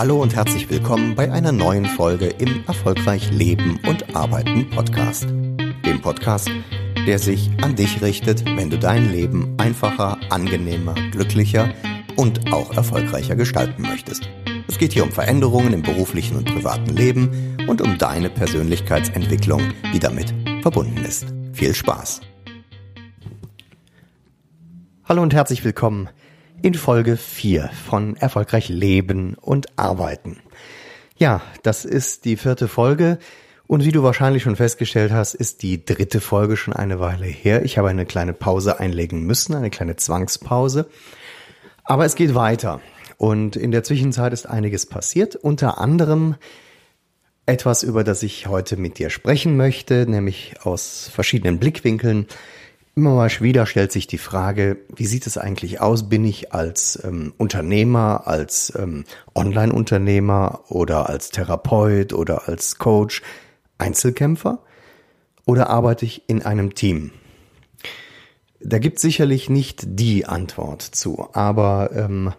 Hallo und herzlich willkommen bei einer neuen Folge im Erfolgreich Leben und Arbeiten Podcast. Dem Podcast, der sich an dich richtet, wenn du dein Leben einfacher, angenehmer, glücklicher und auch erfolgreicher gestalten möchtest. Es geht hier um Veränderungen im beruflichen und privaten Leben und um deine Persönlichkeitsentwicklung, die damit verbunden ist. Viel Spaß! Hallo und herzlich willkommen in Folge 4 von Erfolgreich Leben und Arbeiten. Ja, das ist die vierte Folge und wie du wahrscheinlich schon festgestellt hast, ist die dritte Folge schon eine Weile her. Ich habe eine kleine Pause einlegen müssen, eine kleine Zwangspause. Aber es geht weiter und in der Zwischenzeit ist einiges passiert, unter anderem etwas, über das ich heute mit dir sprechen möchte, nämlich aus verschiedenen Blickwinkeln. Immer mal wieder stellt sich die Frage, wie sieht es eigentlich aus? Bin ich als ähm, Unternehmer, als ähm, Online-Unternehmer oder als Therapeut oder als Coach Einzelkämpfer? Oder arbeite ich in einem Team? Da gibt sicherlich nicht die Antwort zu, aber ähm,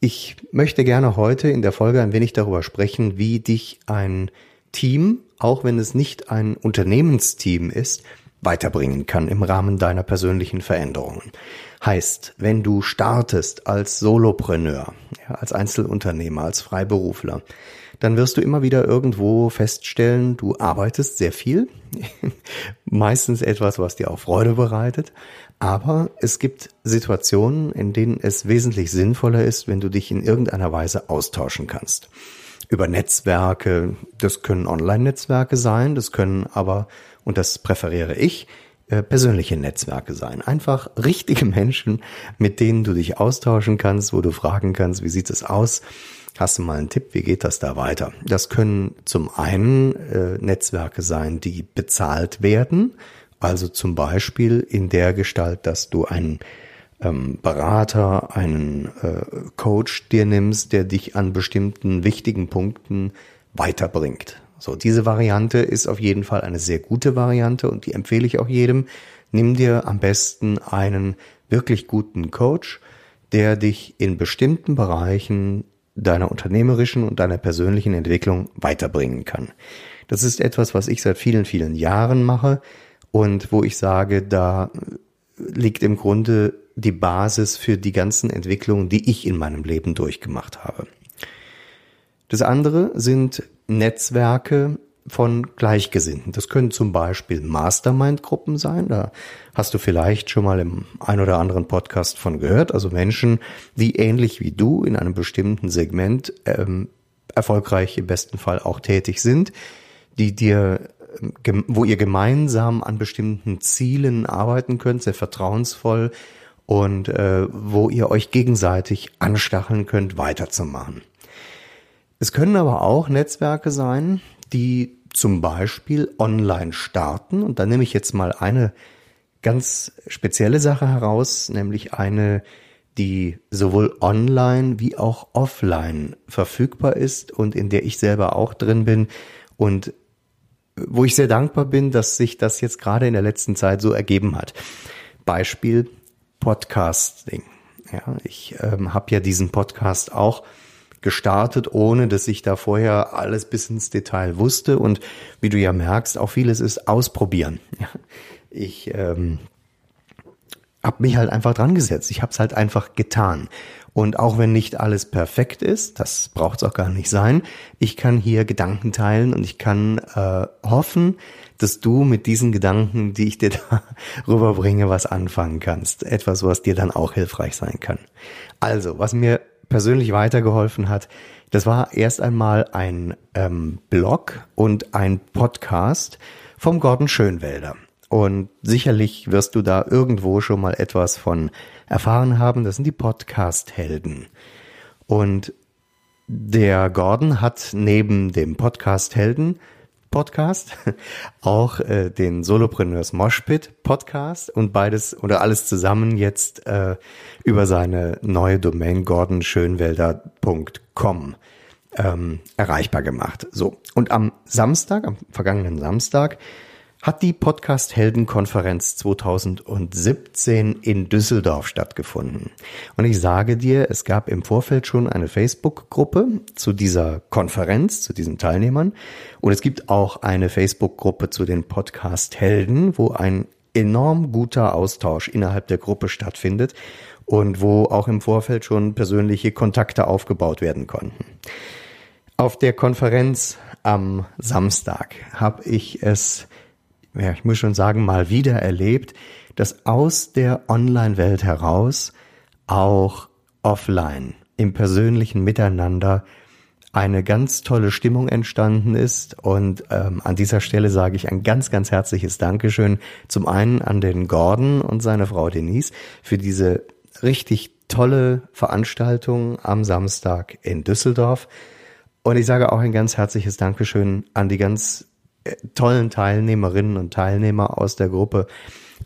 ich möchte gerne heute in der Folge ein wenig darüber sprechen, wie dich ein Team, auch wenn es nicht ein Unternehmensteam ist, weiterbringen kann im Rahmen deiner persönlichen Veränderungen. Heißt, wenn du startest als Solopreneur, ja, als Einzelunternehmer, als Freiberufler, dann wirst du immer wieder irgendwo feststellen, du arbeitest sehr viel, meistens etwas, was dir auch Freude bereitet, aber es gibt Situationen, in denen es wesentlich sinnvoller ist, wenn du dich in irgendeiner Weise austauschen kannst. Über Netzwerke, das können Online-Netzwerke sein, das können aber, und das präferiere ich, äh, persönliche Netzwerke sein. Einfach richtige Menschen, mit denen du dich austauschen kannst, wo du fragen kannst, wie sieht es aus? Hast du mal einen Tipp, wie geht das da weiter? Das können zum einen äh, Netzwerke sein, die bezahlt werden, also zum Beispiel in der Gestalt, dass du einen ähm, Berater, einen äh, Coach dir nimmst, der dich an bestimmten wichtigen Punkten weiterbringt. So, diese Variante ist auf jeden Fall eine sehr gute Variante und die empfehle ich auch jedem. Nimm dir am besten einen wirklich guten Coach, der dich in bestimmten Bereichen deiner unternehmerischen und deiner persönlichen Entwicklung weiterbringen kann. Das ist etwas, was ich seit vielen, vielen Jahren mache und wo ich sage, da liegt im Grunde die Basis für die ganzen Entwicklungen, die ich in meinem Leben durchgemacht habe. Das andere sind Netzwerke von Gleichgesinnten. Das können zum Beispiel Mastermind-Gruppen sein. Da hast du vielleicht schon mal im ein oder anderen Podcast von gehört. Also Menschen, die ähnlich wie du in einem bestimmten Segment ähm, erfolgreich im besten Fall auch tätig sind, die dir wo ihr gemeinsam an bestimmten Zielen arbeiten könnt, sehr vertrauensvoll und äh, wo ihr euch gegenseitig anstacheln könnt, weiterzumachen. Es können aber auch Netzwerke sein, die zum Beispiel online starten. Und da nehme ich jetzt mal eine ganz spezielle Sache heraus, nämlich eine, die sowohl online wie auch offline verfügbar ist und in der ich selber auch drin bin und wo ich sehr dankbar bin, dass sich das jetzt gerade in der letzten Zeit so ergeben hat. Beispiel Podcasting. Ja, ich ähm, habe ja diesen Podcast auch gestartet, ohne dass ich da vorher alles bis ins Detail wusste. Und wie du ja merkst, auch vieles ist ausprobieren. Ja, ich ähm, habe mich halt einfach dran gesetzt. Ich habe es halt einfach getan. Und auch wenn nicht alles perfekt ist, das braucht es auch gar nicht sein, ich kann hier Gedanken teilen und ich kann äh, hoffen, dass du mit diesen Gedanken, die ich dir da rüberbringe, was anfangen kannst. Etwas, was dir dann auch hilfreich sein kann. Also, was mir persönlich weitergeholfen hat, das war erst einmal ein ähm, Blog und ein Podcast vom Gordon Schönwälder. Und sicherlich wirst du da irgendwo schon mal etwas von erfahren haben. Das sind die Podcast-Helden. Und der Gordon hat neben dem Podcast-Helden Podcast, auch äh, den Solopreneurs Moshpit Podcast und beides oder alles zusammen jetzt äh, über seine neue Domain gordonschönwälder.com ähm, erreichbar gemacht. So und am Samstag, am vergangenen Samstag hat die Podcast Heldenkonferenz 2017 in Düsseldorf stattgefunden. Und ich sage dir, es gab im Vorfeld schon eine Facebook-Gruppe zu dieser Konferenz, zu diesen Teilnehmern. Und es gibt auch eine Facebook-Gruppe zu den Podcast Helden, wo ein enorm guter Austausch innerhalb der Gruppe stattfindet und wo auch im Vorfeld schon persönliche Kontakte aufgebaut werden konnten. Auf der Konferenz am Samstag habe ich es ja, ich muss schon sagen, mal wieder erlebt, dass aus der Online-Welt heraus auch offline im persönlichen Miteinander eine ganz tolle Stimmung entstanden ist. Und ähm, an dieser Stelle sage ich ein ganz, ganz herzliches Dankeschön zum einen an den Gordon und seine Frau Denise für diese richtig tolle Veranstaltung am Samstag in Düsseldorf. Und ich sage auch ein ganz herzliches Dankeschön an die ganz tollen Teilnehmerinnen und Teilnehmer aus der Gruppe.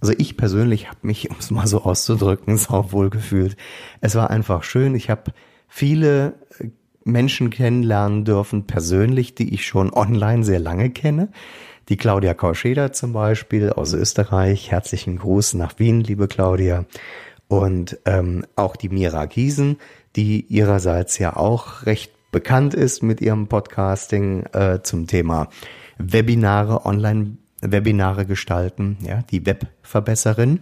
Also ich persönlich habe mich, um es mal so auszudrücken, sau wohl gefühlt. Es war einfach schön. Ich habe viele äh, Menschen kennenlernen dürfen, persönlich, die ich schon online sehr lange kenne. Die Claudia Kauscheder zum Beispiel aus Österreich. Herzlichen Gruß nach Wien, liebe Claudia. Und ähm, auch die Mira Giesen, die ihrerseits ja auch recht bekannt ist mit ihrem Podcasting äh, zum Thema Webinare, Online-Webinare gestalten, ja, die Webverbesserin.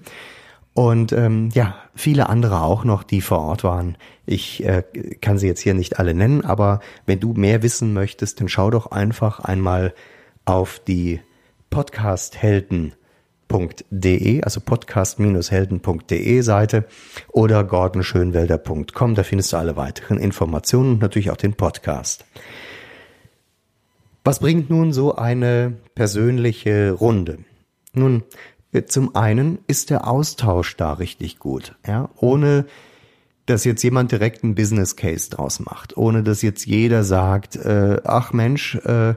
Und ähm, ja, viele andere auch noch, die vor Ort waren. Ich äh, kann sie jetzt hier nicht alle nennen, aber wenn du mehr wissen möchtest, dann schau doch einfach einmal auf die podcasthelden.de, also podcast-helden.de Seite oder gordonschönwelder.com. Da findest du alle weiteren Informationen und natürlich auch den Podcast. Was bringt nun so eine persönliche Runde? Nun, äh, zum einen ist der Austausch da richtig gut, ja, ohne dass jetzt jemand direkt einen Business Case draus macht, ohne dass jetzt jeder sagt, äh, ach Mensch, äh,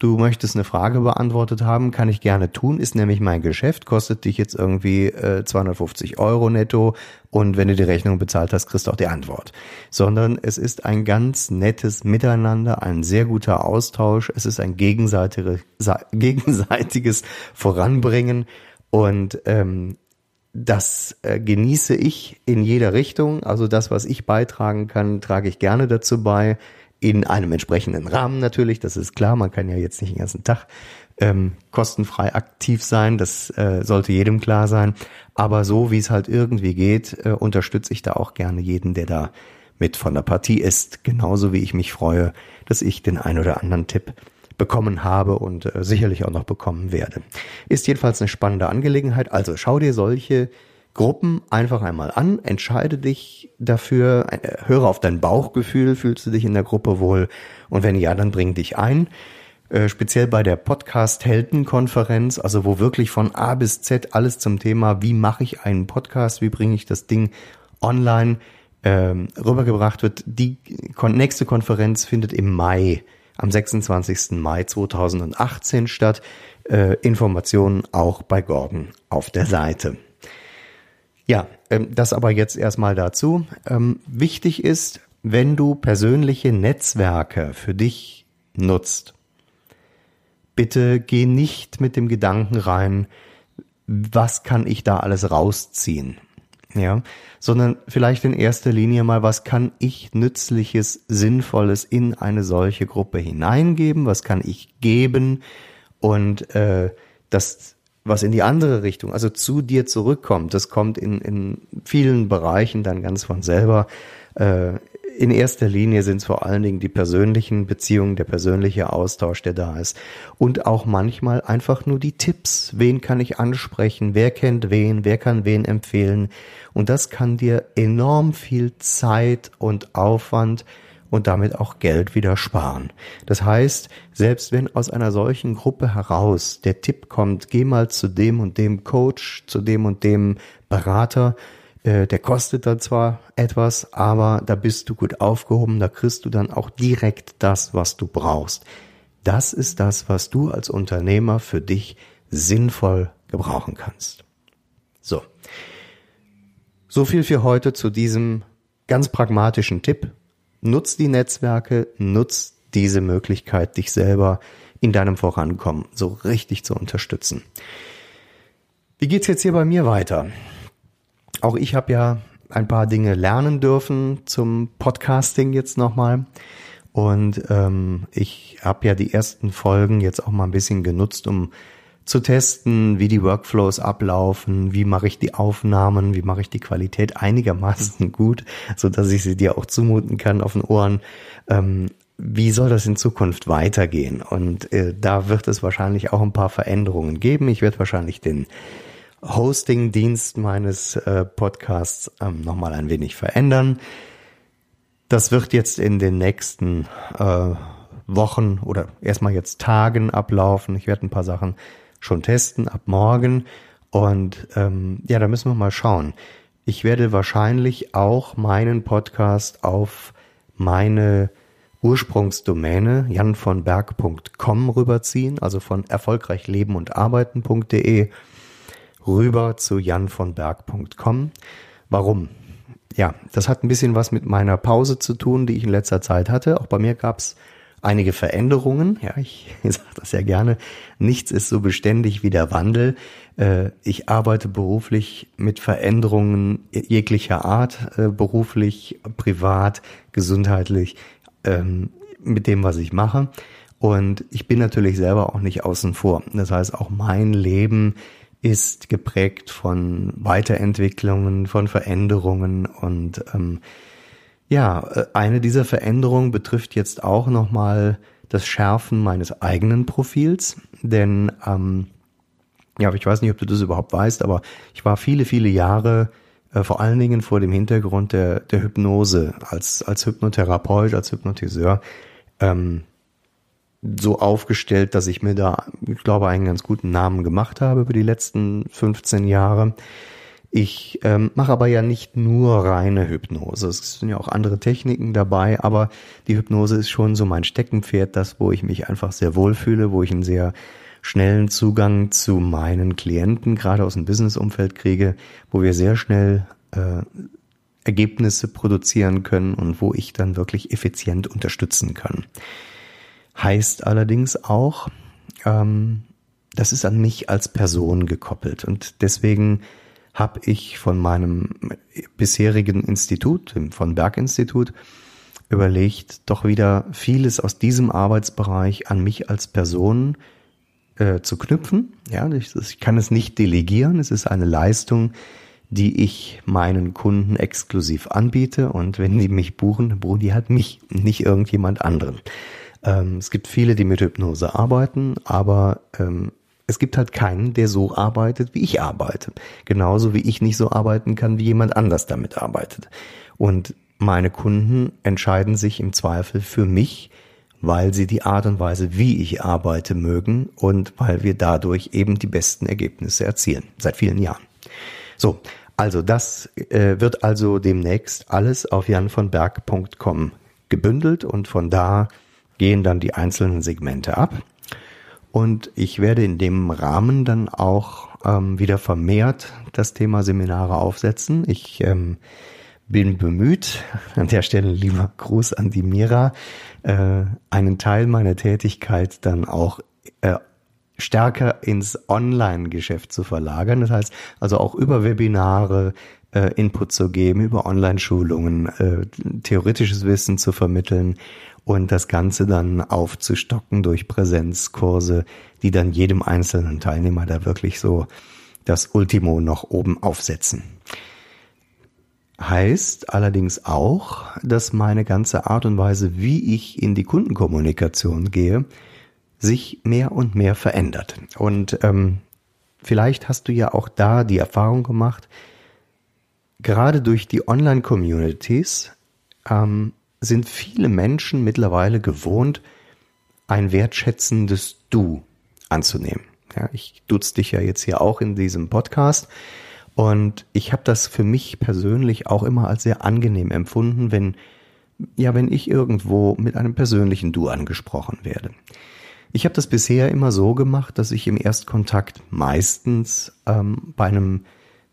du möchtest eine Frage beantwortet haben, kann ich gerne tun, ist nämlich mein Geschäft, kostet dich jetzt irgendwie äh, 250 Euro netto. Und wenn du die Rechnung bezahlt hast, kriegst du auch die Antwort. Sondern es ist ein ganz nettes Miteinander, ein sehr guter Austausch, es ist ein gegenseitiges, gegenseitiges Voranbringen. Und ähm, das äh, genieße ich in jeder Richtung. Also das, was ich beitragen kann, trage ich gerne dazu bei in einem entsprechenden Rahmen natürlich, das ist klar, man kann ja jetzt nicht den ganzen Tag ähm, kostenfrei aktiv sein, das äh, sollte jedem klar sein. Aber so wie es halt irgendwie geht, äh, unterstütze ich da auch gerne jeden, der da mit von der Partie ist. Genauso wie ich mich freue, dass ich den ein oder anderen Tipp bekommen habe und äh, sicherlich auch noch bekommen werde. Ist jedenfalls eine spannende Angelegenheit. Also schau dir solche Gruppen einfach einmal an, entscheide dich dafür, äh, höre auf dein Bauchgefühl, fühlst du dich in der Gruppe wohl und wenn ja, dann bring dich ein. Äh, speziell bei der Podcast Heldenkonferenz, also wo wirklich von A bis Z alles zum Thema, wie mache ich einen Podcast, wie bringe ich das Ding online ähm, rübergebracht wird. Die nächste Konferenz findet im Mai, am 26. Mai 2018 statt. Äh, Informationen auch bei Gordon auf der Seite. Ja, ähm, das aber jetzt erstmal dazu. Ähm, wichtig ist, wenn du persönliche Netzwerke für dich nutzt, bitte geh nicht mit dem Gedanken rein, was kann ich da alles rausziehen? Ja, sondern vielleicht in erster Linie mal, was kann ich nützliches, sinnvolles in eine solche Gruppe hineingeben? Was kann ich geben? Und äh, das was in die andere Richtung, also zu dir zurückkommt, das kommt in, in vielen Bereichen dann ganz von selber. Äh, in erster Linie sind es vor allen Dingen die persönlichen Beziehungen, der persönliche Austausch, der da ist. Und auch manchmal einfach nur die Tipps. Wen kann ich ansprechen? Wer kennt wen? Wer kann wen empfehlen? Und das kann dir enorm viel Zeit und Aufwand und damit auch Geld wieder sparen. Das heißt, selbst wenn aus einer solchen Gruppe heraus der Tipp kommt, geh mal zu dem und dem Coach, zu dem und dem Berater, äh, der kostet dann zwar etwas, aber da bist du gut aufgehoben, da kriegst du dann auch direkt das, was du brauchst. Das ist das, was du als Unternehmer für dich sinnvoll gebrauchen kannst. So. So viel für heute zu diesem ganz pragmatischen Tipp nutz die Netzwerke, nutz diese Möglichkeit, dich selber in deinem Vorankommen so richtig zu unterstützen. Wie geht's jetzt hier bei mir weiter? Auch ich habe ja ein paar Dinge lernen dürfen zum Podcasting jetzt nochmal. Und ähm, ich habe ja die ersten Folgen jetzt auch mal ein bisschen genutzt, um zu testen, wie die Workflows ablaufen, wie mache ich die Aufnahmen, wie mache ich die Qualität einigermaßen gut, so dass ich sie dir auch zumuten kann auf den Ohren. Ähm, wie soll das in Zukunft weitergehen? Und äh, da wird es wahrscheinlich auch ein paar Veränderungen geben. Ich werde wahrscheinlich den Hosting-Dienst meines äh, Podcasts ähm, nochmal ein wenig verändern. Das wird jetzt in den nächsten äh, Wochen oder erstmal jetzt Tagen ablaufen. Ich werde ein paar Sachen schon testen ab morgen. Und ähm, ja, da müssen wir mal schauen. Ich werde wahrscheinlich auch meinen Podcast auf meine Ursprungsdomäne janvonberg.com rüberziehen, also von erfolgreichleben und arbeiten.de rüber zu janvonberg.com. Warum? Ja, das hat ein bisschen was mit meiner Pause zu tun, die ich in letzter Zeit hatte. Auch bei mir gab's einige Veränderungen. Ja, ich sage das ja gerne. Nichts ist so beständig wie der Wandel. Äh, ich arbeite beruflich mit Veränderungen jeglicher Art, äh, beruflich, privat, gesundheitlich, ähm, mit dem, was ich mache. Und ich bin natürlich selber auch nicht außen vor. Das heißt, auch mein Leben ist geprägt von Weiterentwicklungen, von Veränderungen und ähm, ja, äh, eine dieser Veränderungen betrifft jetzt auch nochmal das Schärfen meines eigenen Profils, denn ähm, ja, ich weiß nicht, ob du das überhaupt weißt, aber ich war viele, viele Jahre äh, vor allen Dingen vor dem Hintergrund der, der Hypnose als, als Hypnotherapeut, als Hypnotiseur ähm, so aufgestellt, dass ich mir da, ich glaube, einen ganz guten Namen gemacht habe über die letzten 15 Jahre. Ich ähm, mache aber ja nicht nur reine Hypnose. Es sind ja auch andere Techniken dabei, aber die Hypnose ist schon so mein Steckenpferd, das, wo ich mich einfach sehr wohlfühle, wo ich einen sehr schnellen Zugang zu meinen Klienten, gerade aus dem Businessumfeld kriege, wo wir sehr schnell äh, Ergebnisse produzieren können und wo ich dann wirklich effizient unterstützen kann. Heißt allerdings auch, ähm, das ist an mich als Person gekoppelt und deswegen habe ich von meinem bisherigen Institut, dem von Berg-Institut, überlegt, doch wieder vieles aus diesem Arbeitsbereich an mich als Person äh, zu knüpfen. Ja, ich, ich kann es nicht delegieren. Es ist eine Leistung, die ich meinen Kunden exklusiv anbiete. Und wenn die mich buchen, buchen die halt mich, nicht irgendjemand anderen. Ähm, es gibt viele, die mit Hypnose arbeiten, aber ähm, es gibt halt keinen, der so arbeitet, wie ich arbeite. Genauso wie ich nicht so arbeiten kann, wie jemand anders damit arbeitet. Und meine Kunden entscheiden sich im Zweifel für mich, weil sie die Art und Weise, wie ich arbeite, mögen und weil wir dadurch eben die besten Ergebnisse erzielen. Seit vielen Jahren. So, also das äh, wird also demnächst alles auf janvonberg.com gebündelt und von da gehen dann die einzelnen Segmente ab. Und ich werde in dem Rahmen dann auch ähm, wieder vermehrt das Thema Seminare aufsetzen. Ich ähm, bin bemüht, an der Stelle lieber Gruß an die Mira, äh, einen Teil meiner Tätigkeit dann auch äh, stärker ins Online-Geschäft zu verlagern. Das heißt also auch über Webinare äh, Input zu geben, über Online-Schulungen, äh, theoretisches Wissen zu vermitteln und das Ganze dann aufzustocken durch Präsenzkurse, die dann jedem einzelnen Teilnehmer da wirklich so das Ultimo noch oben aufsetzen. Heißt allerdings auch, dass meine ganze Art und Weise, wie ich in die Kundenkommunikation gehe, sich mehr und mehr verändert. Und ähm, vielleicht hast du ja auch da die Erfahrung gemacht, gerade durch die Online-Communities ähm, sind viele Menschen mittlerweile gewohnt, ein wertschätzendes Du anzunehmen. Ja, ich dutze dich ja jetzt hier auch in diesem Podcast und ich habe das für mich persönlich auch immer als sehr angenehm empfunden, wenn ja, wenn ich irgendwo mit einem persönlichen Du angesprochen werde. Ich habe das bisher immer so gemacht, dass ich im Erstkontakt meistens ähm, bei einem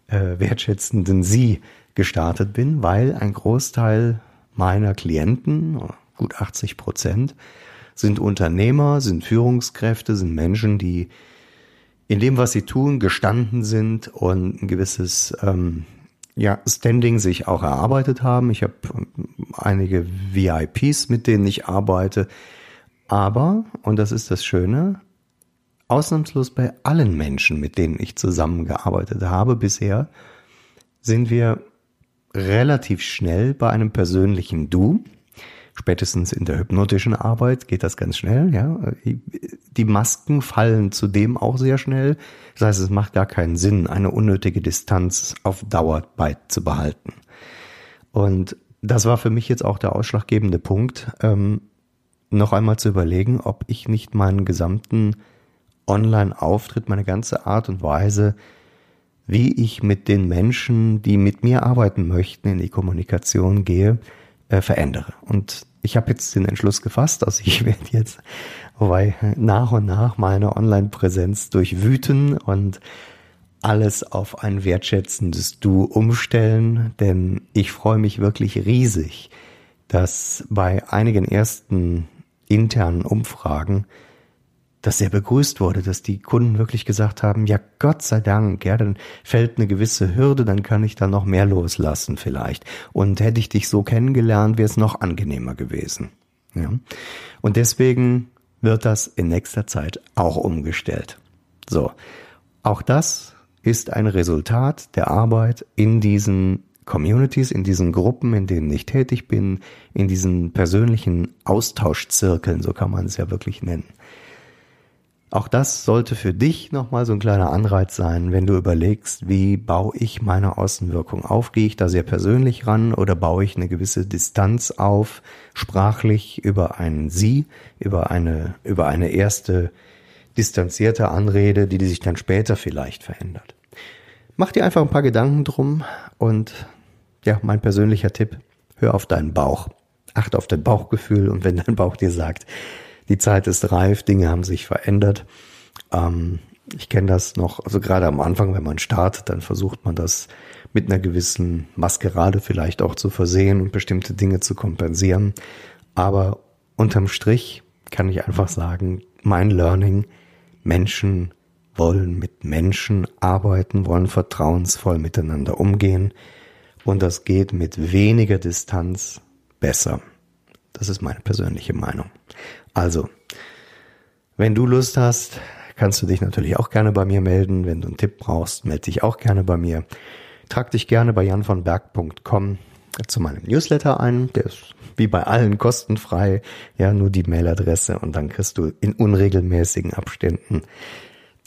äh, wertschätzenden Sie gestartet bin, weil ein Großteil meiner Klienten, gut 80 Prozent, sind Unternehmer, sind Führungskräfte, sind Menschen, die in dem, was sie tun, gestanden sind und ein gewisses ähm, ja, Standing sich auch erarbeitet haben. Ich habe ähm, einige VIPs, mit denen ich arbeite. Aber, und das ist das Schöne, ausnahmslos bei allen Menschen, mit denen ich zusammengearbeitet habe bisher, sind wir relativ schnell bei einem persönlichen Du. Spätestens in der hypnotischen Arbeit geht das ganz schnell, ja. Die Masken fallen zudem auch sehr schnell. Das heißt, es macht gar keinen Sinn, eine unnötige Distanz auf Dauer beizubehalten. Und das war für mich jetzt auch der ausschlaggebende Punkt, ähm, noch einmal zu überlegen, ob ich nicht meinen gesamten Online-Auftritt, meine ganze Art und Weise, wie ich mit den Menschen, die mit mir arbeiten möchten, in die Kommunikation gehe, äh, verändere. Und ich habe jetzt den Entschluss gefasst, dass ich werde jetzt wobei nach und nach meine Online-Präsenz durchwüten und alles auf ein wertschätzendes Du umstellen, denn ich freue mich wirklich riesig, dass bei einigen ersten internen Umfragen das sehr begrüßt wurde, dass die Kunden wirklich gesagt haben, ja Gott sei Dank, ja, dann fällt eine gewisse Hürde, dann kann ich da noch mehr loslassen vielleicht. Und hätte ich dich so kennengelernt, wäre es noch angenehmer gewesen. Ja. Und deswegen wird das in nächster Zeit auch umgestellt. So. Auch das ist ein Resultat der Arbeit in diesen Communities, in diesen Gruppen, in denen ich tätig bin, in diesen persönlichen Austauschzirkeln, so kann man es ja wirklich nennen. Auch das sollte für dich nochmal so ein kleiner Anreiz sein, wenn du überlegst, wie baue ich meine Außenwirkung auf? Gehe ich da sehr persönlich ran oder baue ich eine gewisse Distanz auf, sprachlich über ein Sie, über eine, über eine erste distanzierte Anrede, die sich dann später vielleicht verändert. Mach dir einfach ein paar Gedanken drum und ja, mein persönlicher Tipp, hör auf deinen Bauch. Achte auf dein Bauchgefühl und wenn dein Bauch dir sagt, die Zeit ist reif, Dinge haben sich verändert. Ähm, ich kenne das noch, also gerade am Anfang, wenn man startet, dann versucht man das mit einer gewissen Maskerade vielleicht auch zu versehen und bestimmte Dinge zu kompensieren. Aber unterm Strich kann ich einfach sagen, mein Learning, Menschen wollen mit Menschen arbeiten, wollen vertrauensvoll miteinander umgehen und das geht mit weniger Distanz besser. Das ist meine persönliche Meinung. Also, wenn du Lust hast, kannst du dich natürlich auch gerne bei mir melden. Wenn du einen Tipp brauchst, melde dich auch gerne bei mir. Trag dich gerne bei janvonberg.com zu meinem Newsletter ein. Der ist wie bei allen kostenfrei. Ja, nur die Mailadresse und dann kriegst du in unregelmäßigen Abständen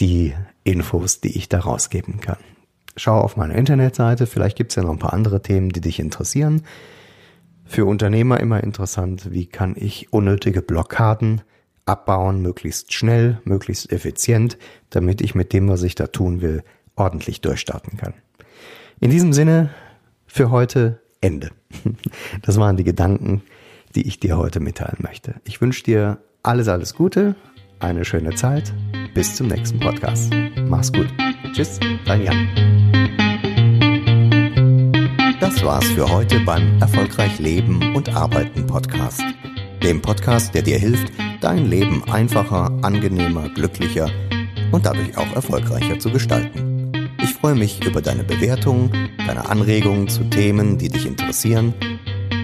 die Infos, die ich da rausgeben kann. Schau auf meine Internetseite. Vielleicht gibt's ja noch ein paar andere Themen, die dich interessieren für Unternehmer immer interessant, wie kann ich unnötige Blockaden abbauen, möglichst schnell, möglichst effizient, damit ich mit dem, was ich da tun will, ordentlich durchstarten kann. In diesem Sinne, für heute Ende. Das waren die Gedanken, die ich dir heute mitteilen möchte. Ich wünsche dir alles, alles Gute, eine schöne Zeit. Bis zum nächsten Podcast. Mach's gut. Tschüss, dein Jan. Das war's für heute beim Erfolgreich Leben und Arbeiten Podcast. Dem Podcast, der dir hilft, dein Leben einfacher, angenehmer, glücklicher und dadurch auch erfolgreicher zu gestalten. Ich freue mich über deine Bewertungen, deine Anregungen zu Themen, die dich interessieren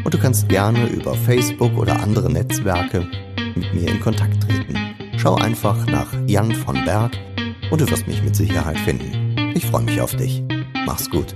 und du kannst gerne über Facebook oder andere Netzwerke mit mir in Kontakt treten. Schau einfach nach Jan von Berg und du wirst mich mit Sicherheit finden. Ich freue mich auf dich. Mach's gut.